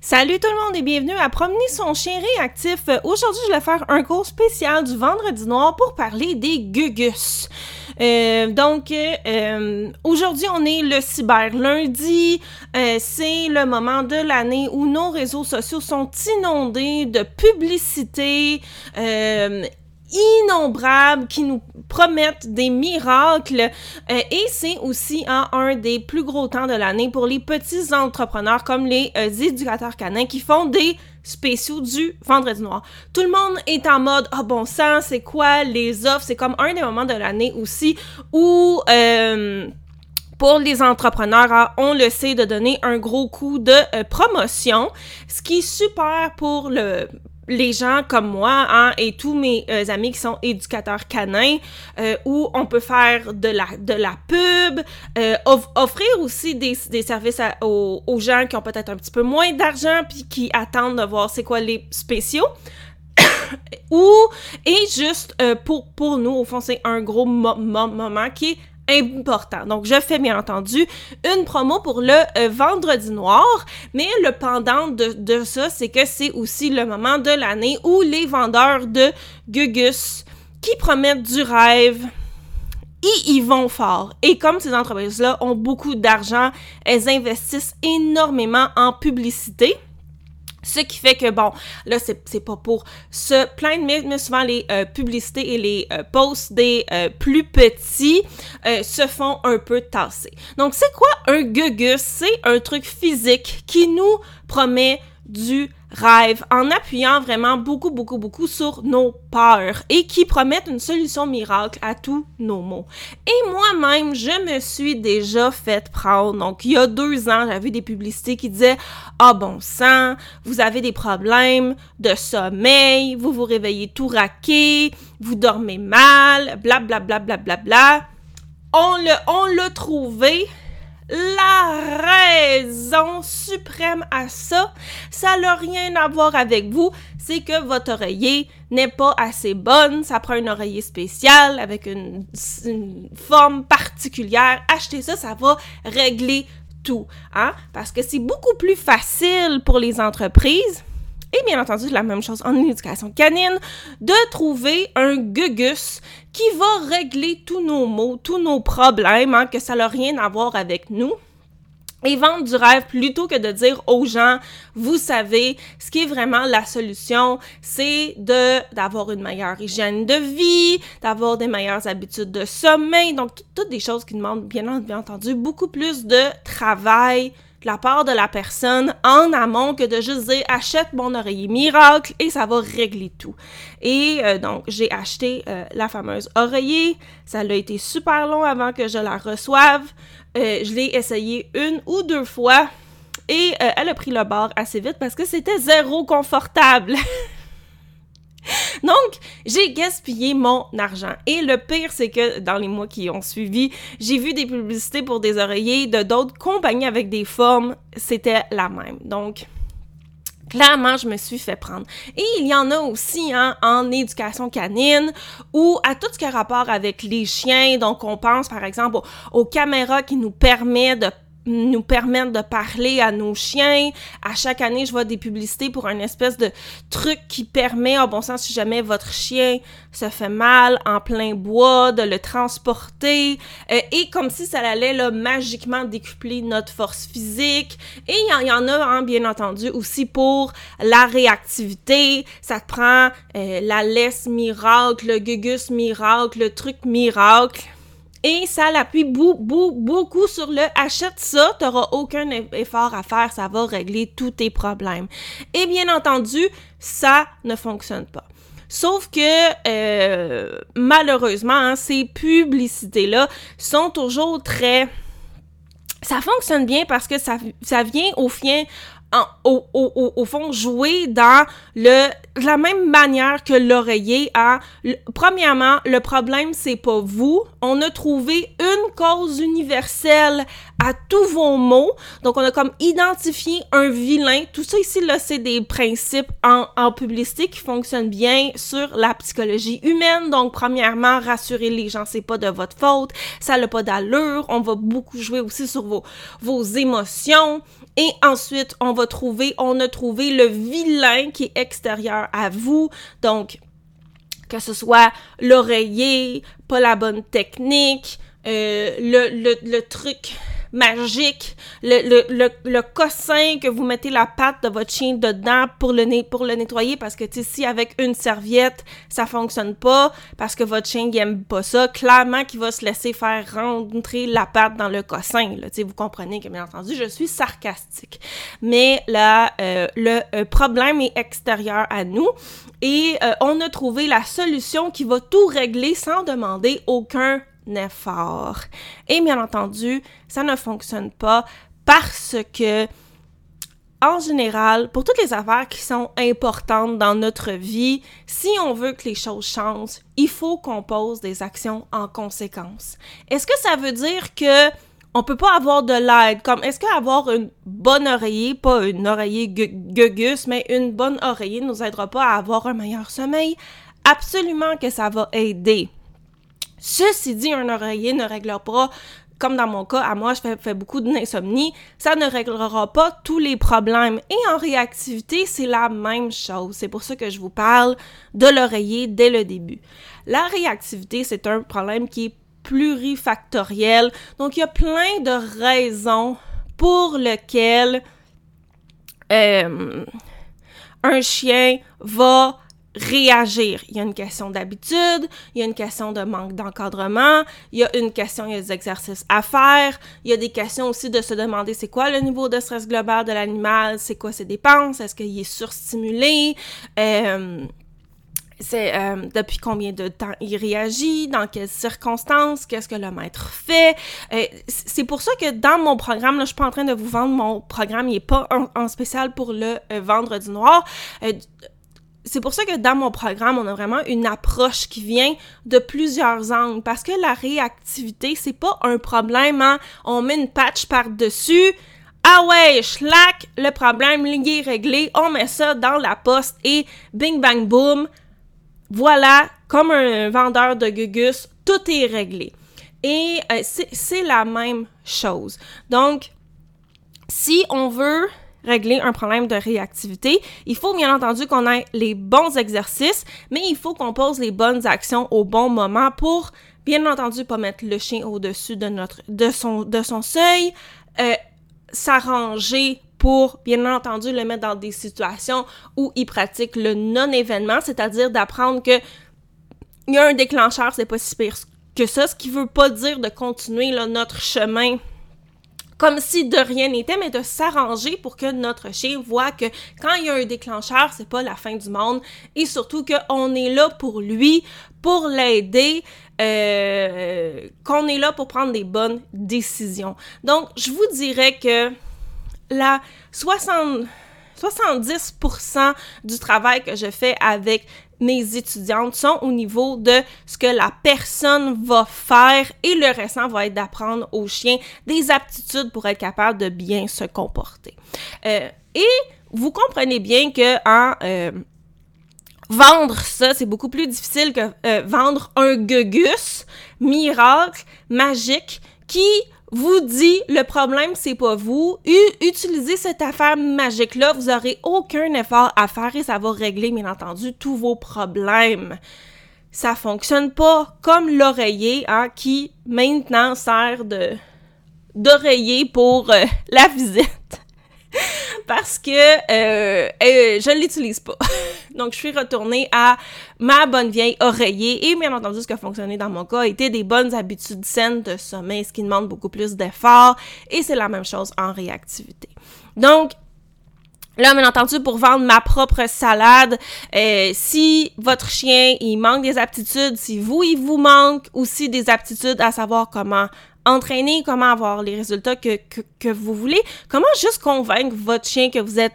Salut tout le monde et bienvenue à Promener son chien réactif. Aujourd'hui, je vais faire un cours spécial du Vendredi Noir pour parler des gugus. Euh, donc, euh, aujourd'hui, on est le cyber lundi. Euh, c'est le moment de l'année où nos réseaux sociaux sont inondés de publicité innombrables qui nous promettent des miracles euh, et c'est aussi un des plus gros temps de l'année pour les petits entrepreneurs comme les euh, éducateurs canins qui font des spéciaux du vendredi noir. Tout le monde est en mode ah bon sang, c'est quoi les offres, c'est comme un des moments de l'année aussi où euh, pour les entrepreneurs, hein, on le sait, de donner un gros coup de promotion, ce qui est super pour le les gens comme moi hein, et tous mes euh, amis qui sont éducateurs canins, euh, où on peut faire de la, de la pub, euh, offrir aussi des, des services aux, aux, gens qui ont peut-être un petit peu moins d'argent puis qui attendent de voir c'est quoi les spéciaux. ou et juste pour pour nous au fond c'est un gros moment qui est important. Donc, je fais bien entendu une promo pour le euh, vendredi noir, mais le pendant de, de ça, c'est que c'est aussi le moment de l'année où les vendeurs de Gugus qui promettent du rêve, ils y vont fort. Et comme ces entreprises-là ont beaucoup d'argent, elles investissent énormément en publicité. Ce qui fait que, bon, là, c'est pas pour se plaindre, mais, mais souvent les euh, publicités et les euh, posts des euh, plus petits se font un peu tasser. Donc, c'est quoi un gugus? C'est un truc physique qui nous promet du rêve en appuyant vraiment beaucoup, beaucoup, beaucoup sur nos peurs et qui promettent une solution miracle à tous nos maux. Et moi-même, je me suis déjà fait prendre. Donc, il y a deux ans, j'avais des publicités qui disaient Ah bon sang, vous avez des problèmes de sommeil, vous vous réveillez tout raqué, vous dormez mal, bla bla bla bla bla bla. On l'a, on l'a trouvé la raison suprême à ça, ça n'a rien à voir avec vous, c'est que votre oreiller n'est pas assez bonne, ça prend un oreiller spécial avec une, forme particulière. Achetez ça, ça va régler tout, hein? Parce que c'est beaucoup plus facile pour les entreprises et bien entendu, la même chose en éducation canine, de trouver un gugus qui va régler tous nos maux, tous nos problèmes, hein, que ça n'a rien à voir avec nous et vendre du rêve plutôt que de dire aux gens, vous savez, ce qui est vraiment la solution, c'est d'avoir une meilleure hygiène de vie, d'avoir des meilleures habitudes de sommeil, donc toutes des choses qui demandent bien, entendu beaucoup plus de travail, la part de la personne en amont que de juste dire achète mon oreiller miracle et ça va régler tout. Et euh, donc j'ai acheté euh, la fameuse oreiller, ça a été super long avant que je la reçoive. Euh, je l'ai essayé une ou deux fois et elle a pris le bord assez vite parce que c'était zéro confortable. Donc, j'ai gaspillé mon argent. Et le pire, c'est que dans les mois qui ont suivi, j'ai vu des publicités pour des oreillers de d'autres compagnies avec des formes. C'était la même. Donc, clairement, je me suis fait prendre. Et il y en a aussi hein, en éducation canine ou à tout ce qui a rapport avec les chiens. Donc, on pense par exemple aux, aux caméras qui nous permettent de nous permettre de parler à nos chiens. À chaque année, je vois des publicités pour un espèce de truc qui permet, en bon sens, si jamais votre chien se fait mal en plein bois, de le transporter, euh, et comme si ça allait là, magiquement décupler notre force physique. Et il y, en a, hein, bien entendu, aussi pour la réactivité. Ça prend euh, la laisse miracle, le gugus miracle, le truc miracle et ça l'appuie beaucoup sur le achète ça, tu n'auras aucun effort à faire, ça va régler tous tes problèmes. Et bien entendu, ça ne fonctionne pas. Sauf que euh, malheureusement, hein, ces publicités-là sont toujours très... Ça fonctionne bien parce que ça, ça vient au fin, au, fond, jouer dans le, la même manière que l'oreiller a. premièrement, le problème, c'est pas vous. On a trouvé une cause universelle à tous vos mots. Donc, on a comme identifié un vilain. Tout ça ici, là, c'est des principes en, en publicité qui fonctionnent bien sur la psychologie humaine. Donc, premièrement, rassurer les gens, c'est pas de votre faute. Ça n'a pas d'allure. On va beaucoup jouer aussi sur vos, vos émotions. Et ensuite, on va trouver, on a trouvé le vilain qui est extérieur à vous. Donc, que ce soit l'oreiller, pas la bonne technique, euh, le, le, le truc magique, le, le, le, cossin que vous mettez la patte de votre chien dedans pour le, pour le nettoyer parce que, tu si avec une serviette, ça fonctionne pas parce que votre chien n'aime pas ça, clairement qu'il va se laisser faire rentrer la patte dans le cossin, là, vous comprenez que, bien entendu, je suis sarcastique. Mais là, euh, le euh, problème est extérieur à nous et euh, on a trouvé la solution qui va tout régler sans demander aucun effort. Et bien entendu, ça ne fonctionne pas parce que, en général, pour toutes les affaires qui sont importantes dans notre vie, si on veut que les choses changent, il faut qu'on pose des actions en conséquence. Est-ce que ça veut dire que on peut pas avoir de l'aide? Comme, est-ce qu'avoir une bonne oreiller, pas une oreiller gugus, mais une bonne oreiller nous aidera pas à avoir un meilleur sommeil? Absolument que ça va aider. Ceci dit, un oreiller ne réglera pas comme dans mon cas, à moi, je fais, beaucoup d'insomnie, ça ne réglera pas tous les problèmes. Et en réactivité, c'est la même chose. C'est pour ça que je vous parle de l'oreiller dès le début. La réactivité, c'est un problème qui est plurifactoriel. Donc, il y a plein de raisons pour lesquelles euh, un chien va réagir. Il y a une question d'habitude, il y a une question de manque d'encadrement, il y a une question, il y a des exercices à faire, il y a des questions aussi de se demander c'est quoi le niveau de stress global de l'animal, c'est quoi ses dépenses, est-ce qu'il est surstimulé, euh, c'est euh, depuis combien de temps il réagit, dans quelles circonstances, qu'est-ce que le maître fait. Euh, c'est pour ça que dans mon programme, là, je suis pas en train de vous vendre mon programme, il est pas en, spécial pour le vendredi noir c'est pour ça que dans mon programme, on a vraiment une approche qui vient de plusieurs angles parce que la réactivité, c'est pas un problème, hein? on met une patch par-dessus. Ah ouais, schlack, le problème est réglé, on met ça dans la poste et bing bang boom, voilà, comme un vendeur de gugus, tout est réglé. Et euh, c'est la même chose. Donc, si on veut régler un problème de réactivité. Il faut bien entendu qu'on ait les bons exercices, mais il faut qu'on pose les bonnes actions au bon moment pour, bien entendu, pas mettre le chien au-dessus de notre, de son, de son seuil, euh, s'arranger pour, bien entendu, le mettre dans des situations où il pratique le non-événement, c'est-à-dire d'apprendre que il y a un déclencheur, c'est pas si pire que ça, ce qui veut pas dire de continuer notre chemin comme si de rien n'était, mais de s'arranger pour que notre chien voit que quand il y a un déclencheur, c'est pas la fin du monde et surtout qu'on est là pour lui, pour l'aider, euh, qu'on est là pour prendre des bonnes décisions. Donc, je vous dirais que la 60 70% du travail que je fais avec mes étudiantes sont au niveau de ce que la personne va faire et le restant va être d'apprendre au chien des aptitudes pour être capable de bien se comporter. Euh, et vous comprenez bien que en euh, vendre ça, c'est beaucoup plus difficile que euh, vendre un gugus miracle magique qui vous dit le problème c'est pas vous. utilisez cette affaire magique là, vous aurez aucun effort à faire et ça va régler bien entendu tous vos problèmes. Ça fonctionne pas comme l'oreiller hein, qui maintenant sert de d'oreiller pour euh, la visite parce que euh, euh, je l'utilise pas. Donc, je suis retournée à ma bonne vieille oreiller et bien entendu, ce qui a fonctionné dans mon cas était des bonnes habitudes saines de sommeil, ce qui demande beaucoup plus d'efforts et c'est la même chose en réactivité. Donc, Là, bien entendu, pour vendre ma propre salade, euh, si votre chien, il manque des aptitudes, si vous, il vous manque aussi des aptitudes à savoir comment entraîner, comment avoir les résultats que, que, vous voulez, comment juste convaincre votre chien que vous êtes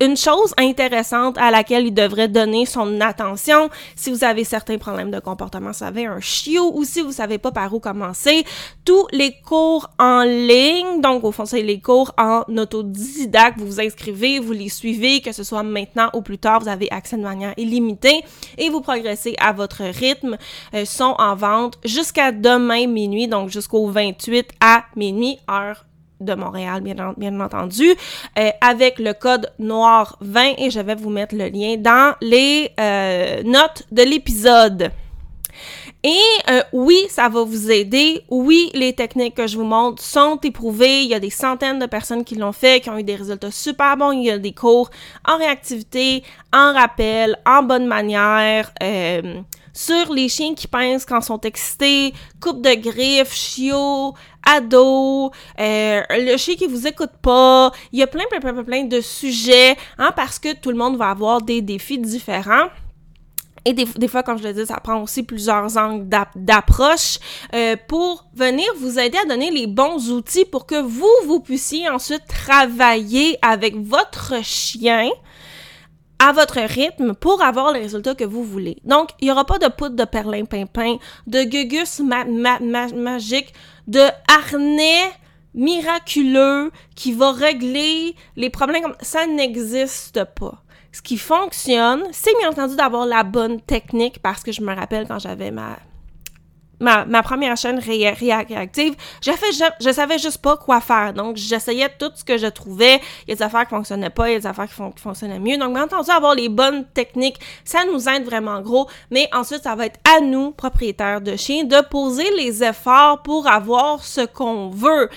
une chose intéressante à laquelle il devrait donner son attention si vous avez certains problèmes de comportement, si vous avez un chiot ou si vous savez pas par où commencer, tous les cours en ligne, donc au fond c'est les cours en autodidacte, vous vous inscrivez, vous les suivez, que ce soit maintenant ou plus tard, vous avez accès de manière illimitée et vous progressez à votre rythme, euh, sont en vente jusqu'à demain minuit, donc jusqu'au 28 à minuit heure de Montréal, bien, entendu, euh, avec le code noir 20 et je vais vous mettre le lien dans les euh, notes de l'épisode. Et euh, oui, ça va vous aider. Oui, les techniques que je vous montre sont éprouvées. Il y a des centaines de personnes qui l'ont fait, qui ont eu des résultats super bons. Il y a des cours en réactivité, en rappel, en bonne manière. Sur les chiens qui pincent quand sont excités, coupe de griffes, chiots, ados, euh, le chien qui vous écoute pas. Il y a plein, plein, plein, plein de sujets, hein, parce que tout le monde va avoir des défis différents. Et des, des, fois, comme je le dis, ça prend aussi plusieurs angles d'approche euh, pour venir vous aider à donner les bons outils pour que vous, vous puissiez ensuite travailler avec votre chien à votre rythme pour avoir les résultats que vous voulez. Donc, il n'y aura pas de poudre de perlimpinpin, de gugus magique, de harnais miraculeux qui va régler les problèmes. Ça n'existe pas. Ce qui fonctionne, c'est bien entendu d'avoir la bonne technique parce que je me rappelle quand j'avais ma ma, première chaîne réactive, je, fait, je, savais juste pas quoi faire. Donc, j'essayais tout ce que je trouvais. Il y a des affaires qui fonctionnaient pas, il y a des affaires qui, fonctionnaient mieux. Donc, bien entendu, avoir les bonnes techniques, ça nous aide vraiment gros. Mais ensuite, ça va être à nous, propriétaires de chiens, de poser les efforts pour avoir ce qu'on veut.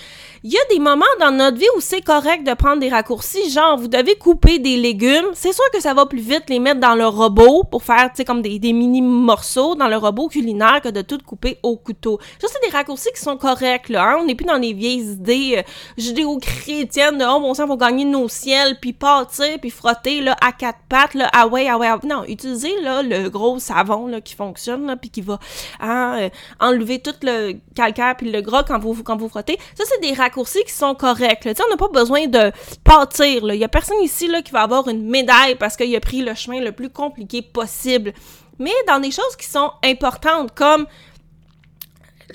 Il y a des moments dans notre vie où c'est correct de prendre des raccourcis, genre vous devez couper des légumes. C'est sûr que ça va plus vite les mettre dans le robot pour faire, tu sais, comme des, des mini morceaux dans le robot culinaire que de tout couper au couteau. Ça, c'est des raccourcis qui sont corrects, là. Hein. On n'est plus dans les vieilles idées euh, judéo-chrétiennes de « Oh, bon sang, faut gagner nos ciels, puis partir, puis frotter, là, à quatre pattes, là, ah ouais, ah ouais, ah Non, utilisez, là, le gros savon, là, qui fonctionne, là, puis qui va hein, euh, enlever tout le calcaire puis le gras quand vous, quand vous frottez. Ça, c'est des raccourcis qui sont corrects. Là. On n'a pas besoin de pâtir. Il n'y a personne ici là, qui va avoir une médaille parce qu'il a pris le chemin le plus compliqué possible. Mais dans des choses qui sont importantes, comme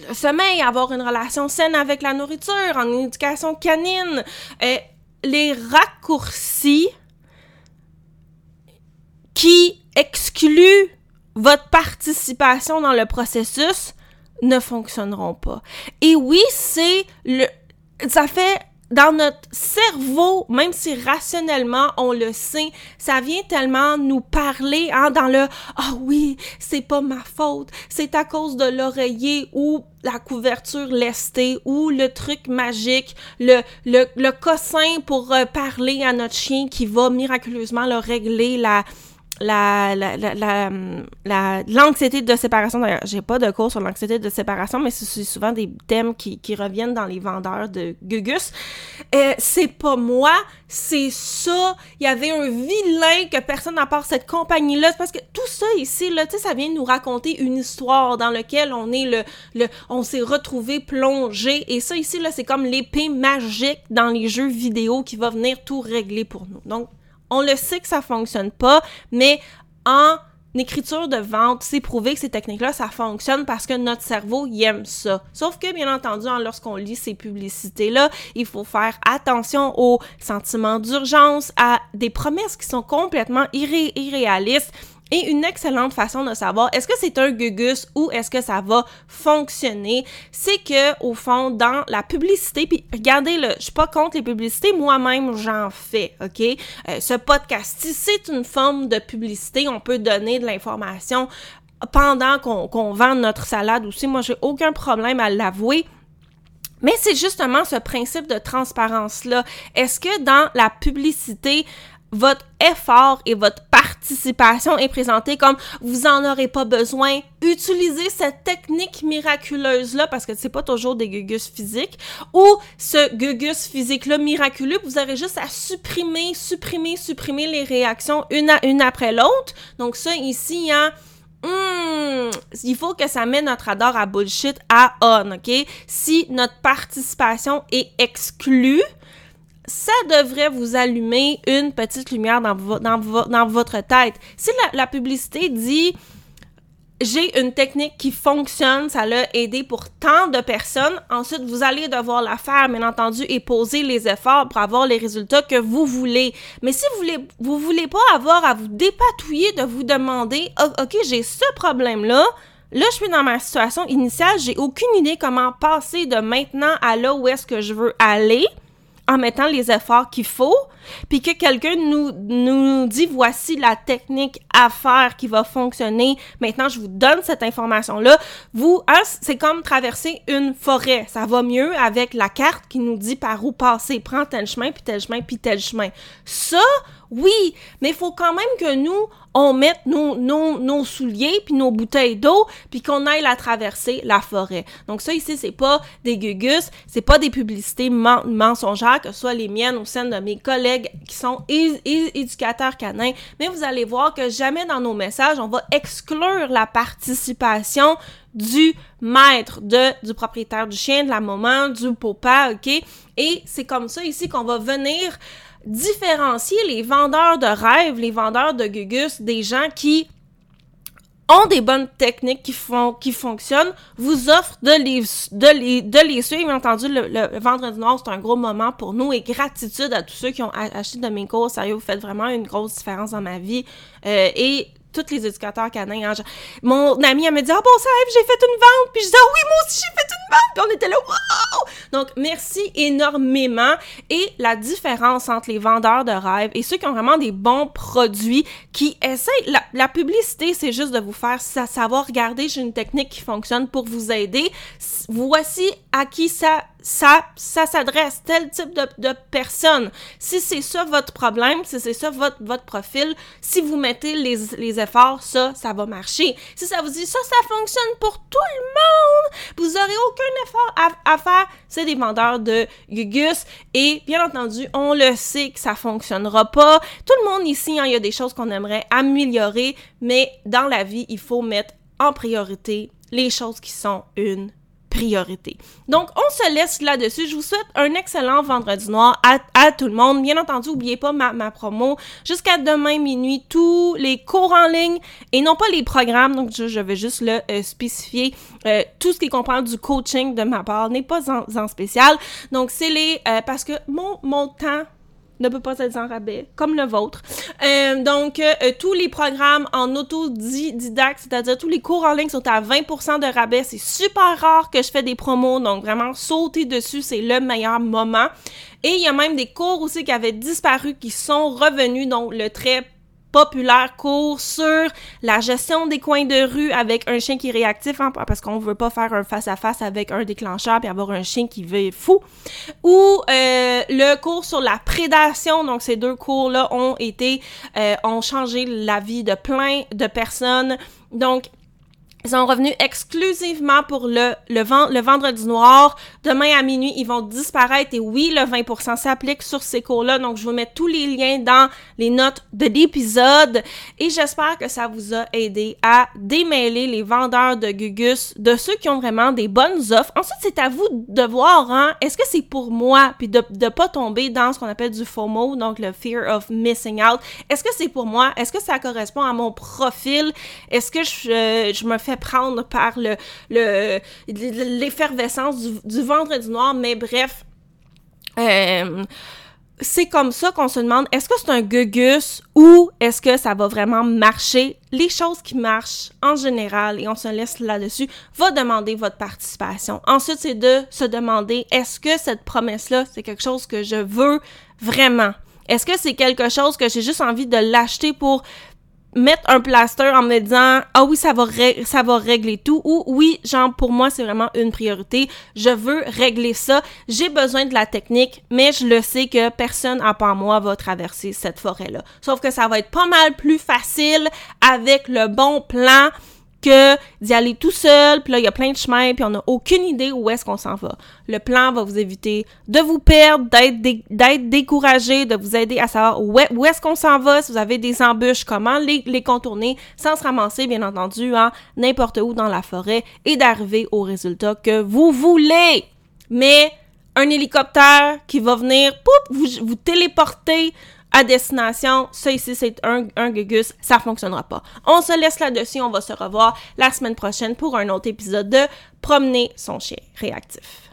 le sommeil, avoir une relation saine avec la nourriture, en éducation canine, euh, les raccourcis qui excluent votre participation dans le processus ne fonctionneront pas. Et oui, c'est le ça fait dans notre cerveau, même si rationnellement on le sait, ça vient tellement nous parler hein, dans le ah oui, c'est pas ma faute, c'est à cause de l'oreiller ou la couverture lestée ou le truc magique, le, le, le cossin pour euh, parler à notre chien qui va miraculeusement le régler la la, la, la, la, l'anxiété de séparation, d'ailleurs, j'ai pas de cours sur l'anxiété de séparation, mais c'est souvent des thèmes qui, qui reviennent dans les vendeurs de Gugus. Euh, c'est pas moi, c'est ça. Il y avait un vilain que personne n'a part cette compagnie-là. parce que tout ça ici, là, tu sais, ça vient nous raconter une histoire dans laquelle on est le, le on s'est retrouvé plongé. Et ça ici, là, c'est comme l'épée magique dans les jeux vidéo qui va venir tout régler pour nous. Donc, on le sait que ça fonctionne pas, mais en écriture de vente, c'est prouvé que ces techniques-là, ça fonctionne parce que notre cerveau y aime ça. Sauf que, bien entendu, lorsqu'on lit ces publicités-là, il faut faire attention aux sentiments d'urgence, à des promesses qui sont complètement irréalistes une excellente façon de savoir est-ce que c'est un gugus ou est-ce que ça va fonctionner, c'est que au fond dans la publicité puis regardez le, je suis pas contre les publicités, moi-même j'en fais, OK? Euh, ce podcast c'est une forme de publicité, on peut donner de l'information pendant qu'on vend notre salade aussi. Moi, j'ai aucun problème à l'avouer. Mais c'est justement ce principe de transparence-là. Est-ce que dans la publicité, votre effort et votre participation est présentée comme vous en aurez pas besoin. Utilisez cette technique miraculeuse-là parce que c'est pas toujours des gugus physiques ou ce gugus physique-là miraculeux, vous aurez juste à supprimer, supprimer, supprimer les réactions une, après l'autre. Donc ça ici, hein, hmm, il faut que ça met notre radar à bullshit à on, OK? Si notre participation est exclue, ça devrait vous allumer une petite lumière dans, votre tête. Si la, publicité dit j'ai une technique qui fonctionne, ça l'a aidé pour tant de personnes. Ensuite, vous allez devoir la faire, bien entendu, et poser les efforts pour avoir les résultats que vous voulez. Mais si vous voulez, vous voulez pas avoir à vous dépatouiller de vous demander, OK, j'ai ce problème-là, là, je suis dans ma situation initiale, j'ai aucune idée comment passer de maintenant à là où est-ce que je veux aller en mettant les efforts qu'il faut, puis que quelqu'un nous, nous dit voici la technique à faire qui va fonctionner. Maintenant, je vous donne cette information-là. Vous, hein, c'est comme traverser une forêt. Ça va mieux avec la carte qui nous dit par où passer. Prends tel chemin, puis tel chemin, puis tel chemin. Ça, oui, mais il faut quand même que nous, on mette nos, nos, nos souliers puis nos bouteilles d'eau puis qu'on aille la traverser la forêt. Donc ça ici, c'est pas des gugus, c'est pas des publicités mensongères, que ce soit les miennes ou celles de mes collègues qui sont éducateurs canins, mais vous allez voir que jamais dans nos messages, on va exclure la participation du maître, de, du propriétaire du chien, de la maman, du papa, OK? Et c'est comme ça ici qu'on va venir différencier les vendeurs de rêves, les vendeurs de gugus, des gens qui ont des bonnes techniques qui font qui fonctionnent, vous offrent de les de les de les suivre. Bien entendu, le, vendredi noir, c'est un gros moment pour nous et gratitude à tous ceux qui ont acheté de mes cours. Sérieux, vous faites vraiment une grosse différence dans ma vie. Euh, et tous les éducateurs canins. Hein, mon amie, elle me dit Ah bon, ça j'ai fait une vente. Puis je dis Ah oui, moi aussi, j'ai fait une Donc, merci énormément. Et la différence entre les vendeurs de rêves et ceux qui ont vraiment des bons produits, qui essayent. La, la publicité, c'est juste de vous faire savoir, regardez, j'ai une technique qui fonctionne pour vous aider. Voici à qui ça ça, ça s'adresse tel type de, de personne. Si c'est ça votre problème, si c'est ça votre, votre profil, si vous mettez les, les efforts, ça, ça va marcher. Si ça vous dit ça, ça fonctionne pour tout le monde, vous aurez aucun effort à, à faire, c'est des vendeurs de gugus. Et bien entendu, on le sait que ça fonctionnera pas. Tout le monde ici, hein, il y a des choses qu'on aimerait améliorer, mais dans la vie, il faut mettre en priorité les choses qui sont une priorité. Donc, on se laisse là-dessus. Je vous souhaite un excellent vendredi noir à, tout le monde. Bien entendu, n'oubliez pas ma, promo. Jusqu'à demain minuit, tous les cours en ligne et non pas les programmes. Donc, je, vais juste le euh, spécifier. Euh, tout ce qui comprend du coaching de ma part n'est pas en, spécial. Donc, c'est les... Euh, parce que mon, mon temps ne peut pas être en rabais, comme le vôtre. Euh, donc, euh, tous les programmes en autodidacte, c'est-à-dire tous les cours en ligne sont à 20% de rabais. C'est super rare que je fais des promos, donc vraiment sauter dessus, c'est le meilleur moment. Et il y a même des cours aussi qui avaient disparu, qui sont revenus, donc le très populaire cours sur la gestion des coins de rue avec un chien qui est réactif, hein, parce qu'on veut pas faire un face-à-face avec un déclencheur puis avoir un chien qui veut fou. Ou euh, le cours sur la prédation, donc ces deux cours-là ont été, euh, ont changé la vie de plein de personnes. Donc, sont revenus exclusivement pour le, vendredi noir. Demain à minuit, ils vont disparaître. Et oui, le 20% s'applique sur ces cours-là. Donc, je vais mettre tous les liens dans les notes de l'épisode. Et j'espère que ça vous a aidé à démêler les vendeurs de Gugus de ceux qui ont vraiment des bonnes offres. Ensuite, c'est à vous de voir, hein, est-ce que c'est pour moi? Puis de ne pas tomber dans ce qu'on appelle du FOMO, donc le Fear of Missing Out. Est-ce que c'est pour moi? Est-ce que ça correspond à mon profil? Est-ce que je, je me fais prendre par le l'effervescence du, du, noir, mais bref. Euh, c'est comme ça qu'on se demande est-ce que c'est un gugus ou est-ce que ça va vraiment marcher? Les choses qui marchent en général, et on se laisse là-dessus, va demander votre participation. Ensuite, c'est de se demander est-ce que cette promesse-là, c'est quelque chose que je veux vraiment? Est-ce que c'est quelque chose que j'ai juste envie de l'acheter pour mettre un plaster en me disant ah oui ça va ça va régler tout ou oui genre pour moi c'est vraiment une priorité. Je veux régler ça. J'ai besoin de la technique mais je le sais que personne à part moi va traverser cette forêt là sauf que ça va être pas mal plus facile avec le bon plan que d'y aller tout seul, puis là, il y a plein de chemins, puis on n'a aucune idée où est-ce qu'on s'en va. Le plan va vous éviter de vous perdre, d'être découragé, de vous aider à savoir où, est-ce qu'on s'en va, si vous avez des embûches, comment les, contourner, sans se ramasser, bien entendu, hein, n'importe où dans la forêt, et d'arriver au résultat que vous voulez. Mais un hélicoptère qui va venir, vous téléporter à destination, ça ici c'est un, un gugus, ça fonctionnera pas. On se laisse là-dessus, on va se revoir la semaine prochaine pour un autre épisode de Promener son chien réactif.